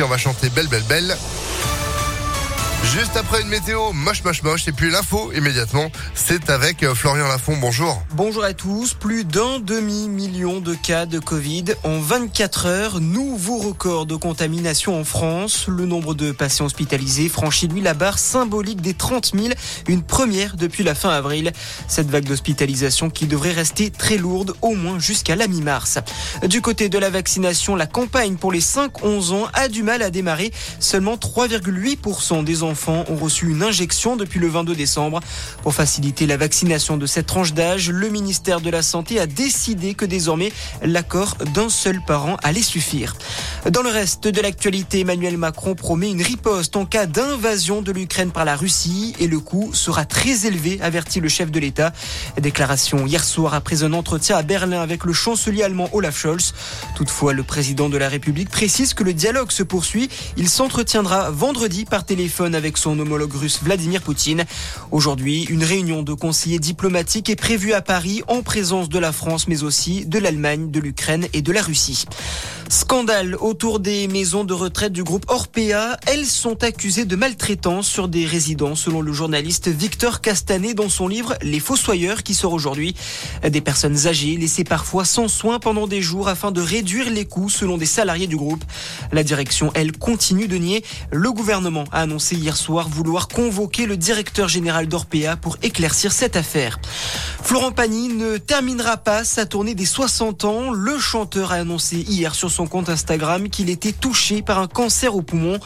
On va chanter Belle Belle Belle. Juste après une météo moche moche moche et puis l'info immédiatement, c'est avec euh, Florian Lafont. Bonjour. Bonjour à tous. Plus d'un demi-million de cas de Covid en 24 heures. Nouveau record de contamination en France. Le nombre de patients hospitalisés franchit lui la barre symbolique des 30 000, une première depuis la fin avril. Cette vague d'hospitalisation qui devrait rester très lourde au moins jusqu'à la mi-mars. Du côté de la vaccination, la campagne pour les 5-11 ans a du mal à démarrer. Seulement 3,8% des enfants enfants ont reçu une injection depuis le 22 décembre. Pour faciliter la vaccination de cette tranche d'âge, le ministère de la Santé a décidé que désormais l'accord d'un seul parent allait suffire. Dans le reste de l'actualité, Emmanuel Macron promet une riposte en cas d'invasion de l'Ukraine par la Russie et le coût sera très élevé, avertit le chef de l'État. Déclaration hier soir après un entretien à Berlin avec le chancelier allemand Olaf Scholz. Toutefois, le président de la République précise que le dialogue se poursuit. Il s'entretiendra vendredi par téléphone avec son homologue russe Vladimir Poutine. Aujourd'hui, une réunion de conseillers diplomatiques est prévue à Paris en présence de la France mais aussi de l'Allemagne, de l'Ukraine et de la Russie. Scandale autour des maisons de retraite du groupe Orpea. Elles sont accusées de maltraitance sur des résidents, selon le journaliste Victor Castanet dans son livre Les Fossoyeurs qui sort aujourd'hui. Des personnes âgées laissées parfois sans soins pendant des jours afin de réduire les coûts selon des salariés du groupe. La direction, elle, continue de nier. Le gouvernement a annoncé hier soir vouloir convoquer le directeur général d'Orpea pour éclaircir cette affaire. Florent Pagny ne terminera pas sa tournée des 60 ans. Le chanteur a annoncé hier sur son compte Instagram qu'il était touché par un cancer au poumon.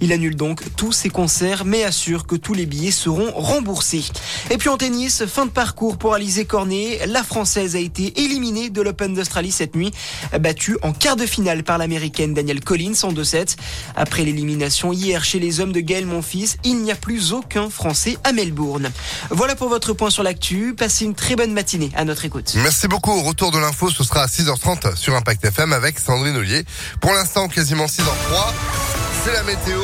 Il annule donc tous ses concerts mais assure que tous les billets seront remboursés. Et puis en tennis, fin de parcours pour Alizé Cornet. La Française a été éliminée de l'Open d'Australie cette nuit, battue en quart de finale par l'Américaine Danielle Collins en 2-7. Après l'élimination hier chez les hommes de Gaël Monfils, il n'y a plus aucun Français à Melbourne. Voilà pour votre point sur l'actu. Passez une très bonne matinée à notre écoute. Merci beaucoup. Au retour de l'info, ce sera à 6h30 sur Impact FM avec Sandrine Pour l'instant, quasiment 6h03. C'est la météo.